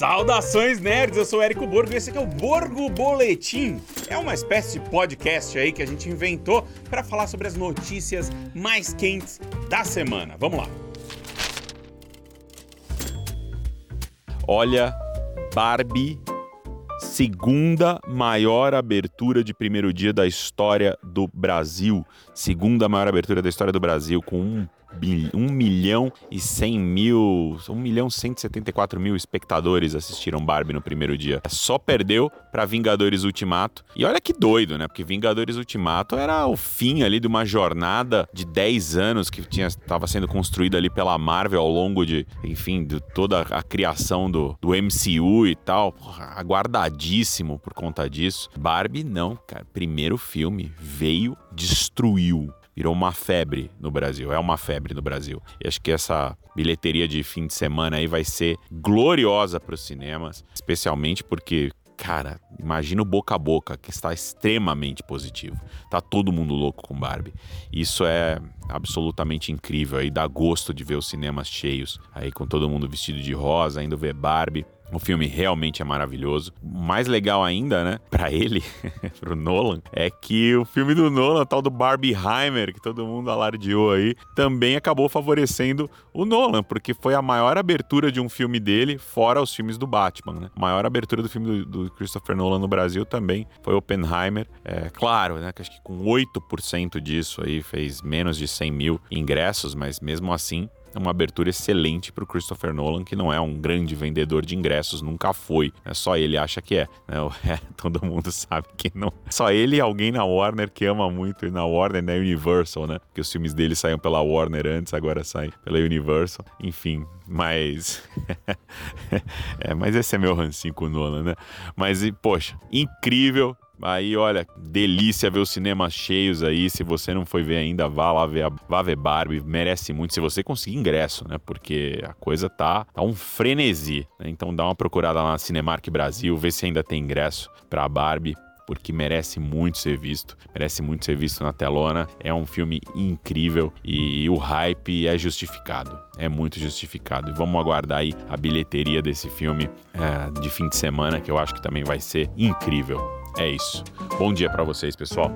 Saudações nerds, eu sou o Érico Borgo e esse aqui é o Borgo Boletim. É uma espécie de podcast aí que a gente inventou para falar sobre as notícias mais quentes da semana. Vamos lá. Olha, Barbie, segunda maior abertura de primeiro dia da história do Brasil. Segunda maior abertura da história do Brasil, com um 1 milhão e 100 mil, 1 milhão e 174 mil espectadores assistiram Barbie no primeiro dia. Só perdeu para Vingadores Ultimato. E olha que doido, né? Porque Vingadores Ultimato era o fim ali de uma jornada de 10 anos que tinha estava sendo construída ali pela Marvel ao longo de, enfim, de toda a criação do, do MCU e tal. Aguardadíssimo por conta disso. Barbie não, cara. Primeiro filme veio, destruiu virou uma febre no Brasil. É uma febre no Brasil. E acho que essa bilheteria de fim de semana aí vai ser gloriosa para os cinemas, especialmente porque cara, imagina o boca a boca, que está extremamente positivo. Tá todo mundo louco com Barbie. Isso é absolutamente incrível aí, dá gosto de ver os cinemas cheios, aí com todo mundo vestido de rosa, indo ver Barbie. O filme realmente é maravilhoso. Mais legal ainda, né, para ele, pro Nolan, é que o filme do Nolan, tal do Barbieheimer, que todo mundo alardeou aí, também acabou favorecendo o Nolan, porque foi a maior abertura de um filme dele, fora os filmes do Batman, né? A maior abertura do filme do, do Christopher Nolan no Brasil também foi Oppenheimer. É claro, né, que acho que com 8% disso aí fez menos de 100 mil ingressos, mas mesmo assim é uma abertura excelente para o Christopher Nolan, que não é um grande vendedor de ingressos, nunca foi. É só ele acha que é, né? é. Todo mundo sabe que não. Só ele e alguém na Warner que ama muito e na Warner, na Universal, né? Porque os filmes dele saíam pela Warner antes, agora saem pela Universal. Enfim, mas. é, mas esse é meu rancinho com o Nolan, né? Mas, poxa, incrível Aí, olha, delícia ver os cinemas cheios aí. Se você não foi ver ainda, vá lá ver, vá ver Barbie. Merece muito se você conseguir ingresso, né? Porque a coisa tá, tá um frenesi. Né? Então dá uma procurada lá na Cinemark Brasil, vê se ainda tem ingresso pra Barbie porque merece muito ser visto, merece muito ser visto na telona. É um filme incrível e, o hype é justificado, é muito justificado. E vamos aguardar aí a bilheteria desse filme é, de fim de semana, que eu acho que também vai ser incrível. É isso. Bom dia para vocês, pessoal.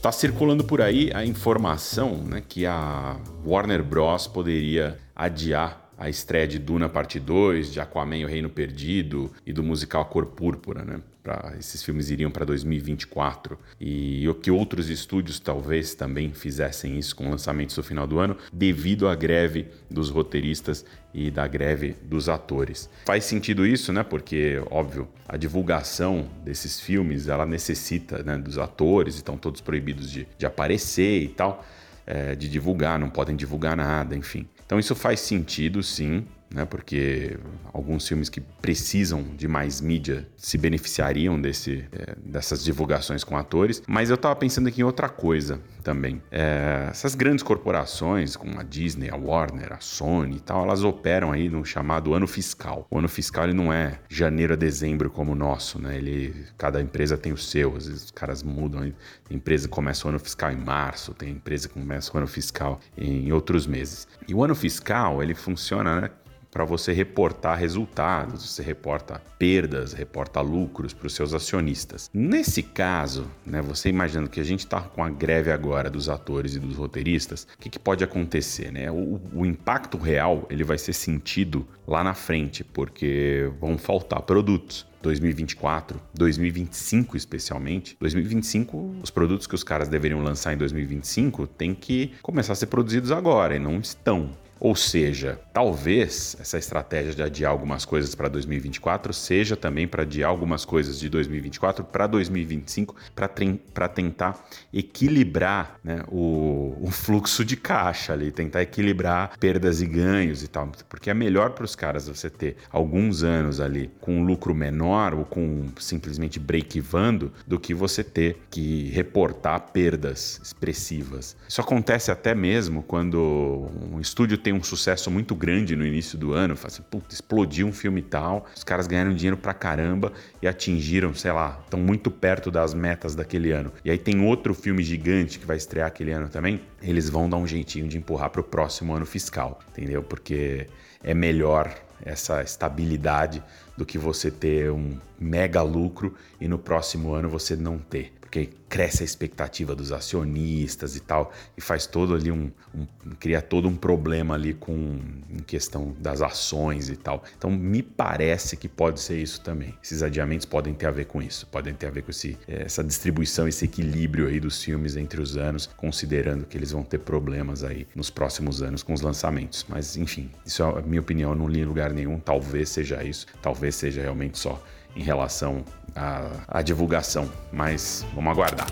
Tá circulando por aí a informação né, que a Warner Bros. poderia adiar a estreia de Duna Parte 2, de Aquaman o Reino Perdido e do musical Cor Púrpura, né? Pra, esses filmes iriam para 2024 e o que outros estúdios talvez também fizessem isso com lançamentos no final do ano, devido à greve dos roteiristas e da greve dos atores. Faz sentido isso, né? Porque, óbvio, a divulgação desses filmes ela necessita né, dos atores, estão todos proibidos de, de aparecer e tal, é, de divulgar, não podem divulgar nada, enfim. Então isso faz sentido, sim né? Porque alguns filmes que precisam de mais mídia se beneficiariam desse, é, dessas divulgações com atores. Mas eu estava pensando aqui em outra coisa também. É, essas grandes corporações, como a Disney, a Warner, a Sony e tal, elas operam aí no chamado ano fiscal. O ano fiscal ele não é janeiro a dezembro como o nosso, né? Ele, cada empresa tem o seu, às vezes os caras mudam. Tem empresa que começa o ano fiscal em março, tem empresa que começa o ano fiscal em outros meses. E o ano fiscal, ele funciona, né? Para você reportar resultados, você reporta perdas, reporta lucros para os seus acionistas. Nesse caso, né, você imaginando que a gente está com a greve agora dos atores e dos roteiristas, o que, que pode acontecer? Né? O, o, impacto real ele vai ser sentido lá na frente, porque vão faltar produtos. 2024, 2025 especialmente. 2025, os produtos que os caras deveriam lançar em 2025 têm que começar a ser produzidos agora e não estão. Ou seja, talvez essa estratégia de adiar algumas coisas para 2024 seja também para adiar algumas coisas de 2024 para 2025 para tentar equilibrar né, o, o, fluxo de caixa ali, tentar equilibrar perdas e ganhos e tal. Porque é melhor para os caras você ter alguns anos ali com um lucro menor ou com simplesmente break-evando do que você ter que reportar perdas expressivas. Isso acontece até mesmo quando um estúdio tem um sucesso muito grande no início do ano, fala assim, puta, explodiu um filme tal, os caras ganharam dinheiro pra caramba e atingiram, sei lá, estão muito perto das metas daquele ano. E aí tem outro filme gigante que vai estrear aquele ano também, eles vão dar um jeitinho de empurrar pro próximo ano fiscal, entendeu? Porque é melhor essa estabilidade do que você ter um mega lucro e no próximo ano você não ter porque cresce a expectativa dos acionistas e tal, e faz todo ali um, um, cria todo um problema ali com em questão das ações e tal. Então me parece que pode ser isso também. Esses adiamentos podem ter a ver com isso, podem ter a ver com esse, essa distribuição, esse equilíbrio aí dos filmes entre os anos, considerando que eles vão ter problemas aí nos próximos anos com os lançamentos. Mas enfim, isso é a minha opinião, eu não li em lugar nenhum, talvez seja isso, talvez seja realmente só em relação à, à divulgação, mas vamos aguardar.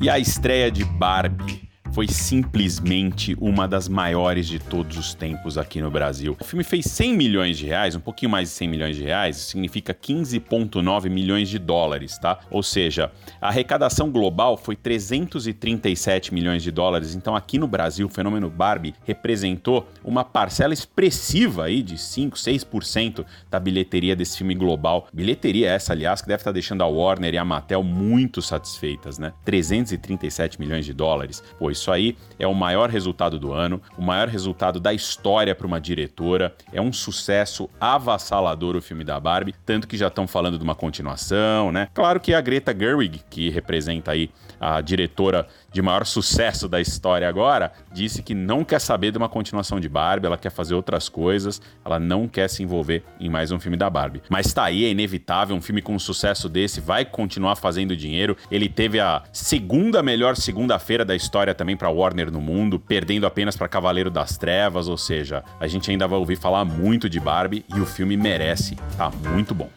E a estreia de Barbie foi simplesmente uma das maiores de todos os tempos aqui no Brasil. O filme fez 100 milhões de reais, um pouquinho mais de 100 milhões de reais, significa 15,9 milhões de dólares, tá? Ou seja, a arrecadação global foi 337 milhões de dólares. Então, aqui no Brasil, o fenômeno Barbie representou uma parcela expressiva aí de 5, 6% da bilheteria desse filme global. Bilheteria essa, aliás, que deve estar deixando a Warner e a Mattel muito satisfeitas, né? 337 milhões de dólares. Pô, isso isso aí é o maior resultado do ano, o maior resultado da história para uma diretora. É um sucesso avassalador o filme da Barbie, tanto que já estão falando de uma continuação, né? Claro que a Greta Gerwig, que representa aí a diretora de maior sucesso da história agora, disse que não quer saber de uma continuação de Barbie, ela quer fazer outras coisas, ela não quer se envolver em mais um filme da Barbie. Mas tá aí, é inevitável, um filme com um sucesso desse vai continuar fazendo dinheiro. Ele teve a segunda melhor segunda-feira da história também para Warner no mundo, perdendo apenas para Cavaleiro das Trevas, ou seja, a gente ainda vai ouvir falar muito de Barbie e o filme merece, tá muito bom.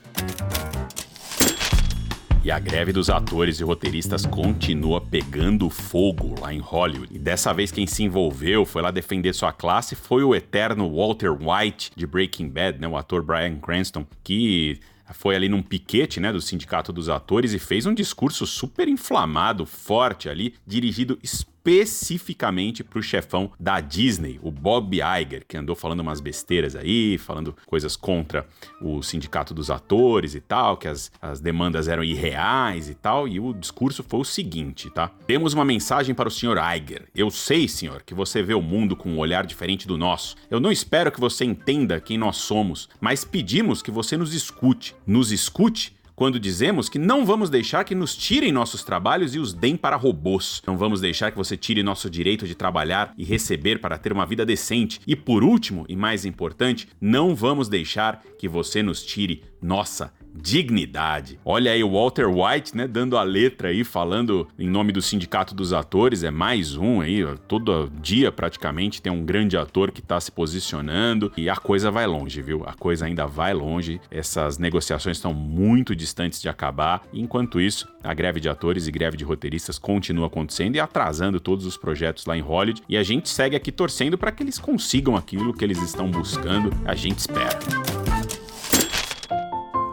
E a greve dos atores e roteiristas continua pegando fogo lá em Hollywood. E dessa vez quem se envolveu, foi lá defender sua classe, foi o eterno Walter White de Breaking Bad, né, o ator Bryan Cranston, que foi ali num piquete, né, do Sindicato dos Atores e fez um discurso super inflamado, forte ali, dirigido especificamente pro chefão da Disney, o Bob Iger, que andou falando umas besteiras aí, falando coisas contra o sindicato dos atores e tal, que as, as demandas eram irreais e tal, e o discurso foi o seguinte, tá? Temos uma mensagem para o senhor Iger. Eu sei, senhor, que você vê o mundo com um olhar diferente do nosso. Eu não espero que você entenda quem nós somos, mas pedimos que você nos escute. Nos escute quando dizemos que não vamos deixar que nos tirem nossos trabalhos e os deem para robôs. Não vamos deixar que você tire nosso direito de trabalhar e receber para ter uma vida decente. E por último, e mais importante, não vamos deixar que você nos tire nossa dignidade. Olha aí o Walter White, né, dando a letra aí, falando em nome do Sindicato dos Atores, é mais um aí, todo dia praticamente tem um grande ator que tá se posicionando e a coisa vai longe, viu? A coisa ainda vai longe, essas negociações estão muito distantes de acabar. Enquanto isso, a greve de atores e greve de roteiristas continua acontecendo e atrasando todos os projetos lá em Hollywood, e a gente segue aqui torcendo para que eles consigam aquilo que eles estão buscando. A gente espera.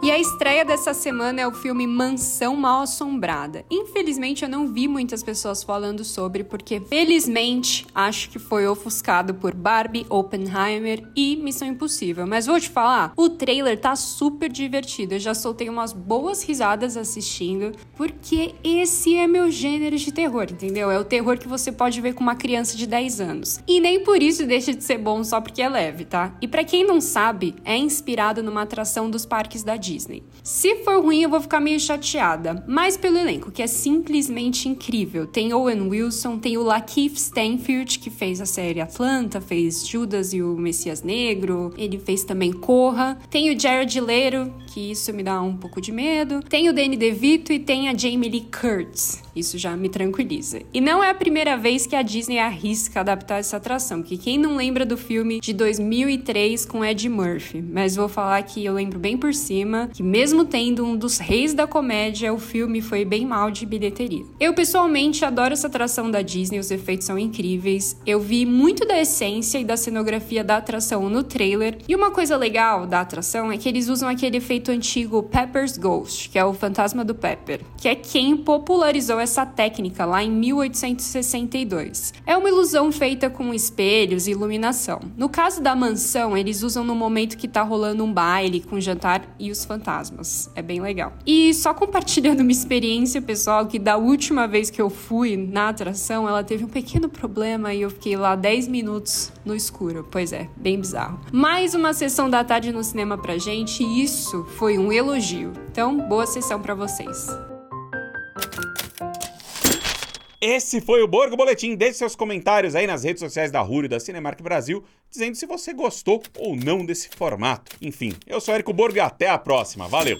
E a estreia dessa semana é o filme Mansão Mal Assombrada. Infelizmente eu não vi muitas pessoas falando sobre, porque felizmente acho que foi ofuscado por Barbie, Oppenheimer e Missão Impossível. Mas vou te falar, o trailer tá super divertido. Eu já soltei umas boas risadas assistindo, porque esse é meu gênero de terror, entendeu? É o terror que você pode ver com uma criança de 10 anos. E nem por isso deixa de ser bom só porque é leve, tá? E para quem não sabe, é inspirado numa atração dos parques da Disney. Disney. Se for ruim, eu vou ficar meio chateada, mas pelo elenco, que é simplesmente incrível. Tem Owen Wilson, tem o Lakeith Stanfield, que fez a série Atlanta, fez Judas e o Messias Negro, ele fez também Corra. Tem o Jared Leto, que isso me dá um pouco de medo. Tem o Danny DeVito e tem a Jamie Lee Curtis. Isso já me tranquiliza. E não é a primeira vez que a Disney arrisca adaptar essa atração, que quem não lembra do filme de 2003 com Ed Murphy, mas vou falar que eu lembro bem por cima que mesmo tendo um dos reis da comédia, o filme foi bem mal de bilheteria. Eu pessoalmente adoro essa atração da Disney, os efeitos são incríveis. Eu vi muito da essência e da cenografia da atração no trailer. E uma coisa legal da atração é que eles usam aquele efeito antigo Pepper's Ghost, que é o fantasma do Pepper, que é quem popularizou essa técnica lá em 1862. É uma ilusão feita com espelhos e iluminação. No caso da mansão, eles usam no momento que tá rolando um baile com jantar e os fantasmas. É bem legal. E só compartilhando uma experiência pessoal que da última vez que eu fui na atração, ela teve um pequeno problema e eu fiquei lá 10 minutos no escuro. Pois é, bem bizarro. Mais uma sessão da tarde no cinema pra gente e isso foi um elogio. Então, boa sessão para vocês. Esse foi o Borgo Boletim. Deixe seus comentários aí nas redes sociais da Rúrio da Cinemark Brasil, dizendo se você gostou ou não desse formato. Enfim, eu sou Érico Borgo e até a próxima. Valeu!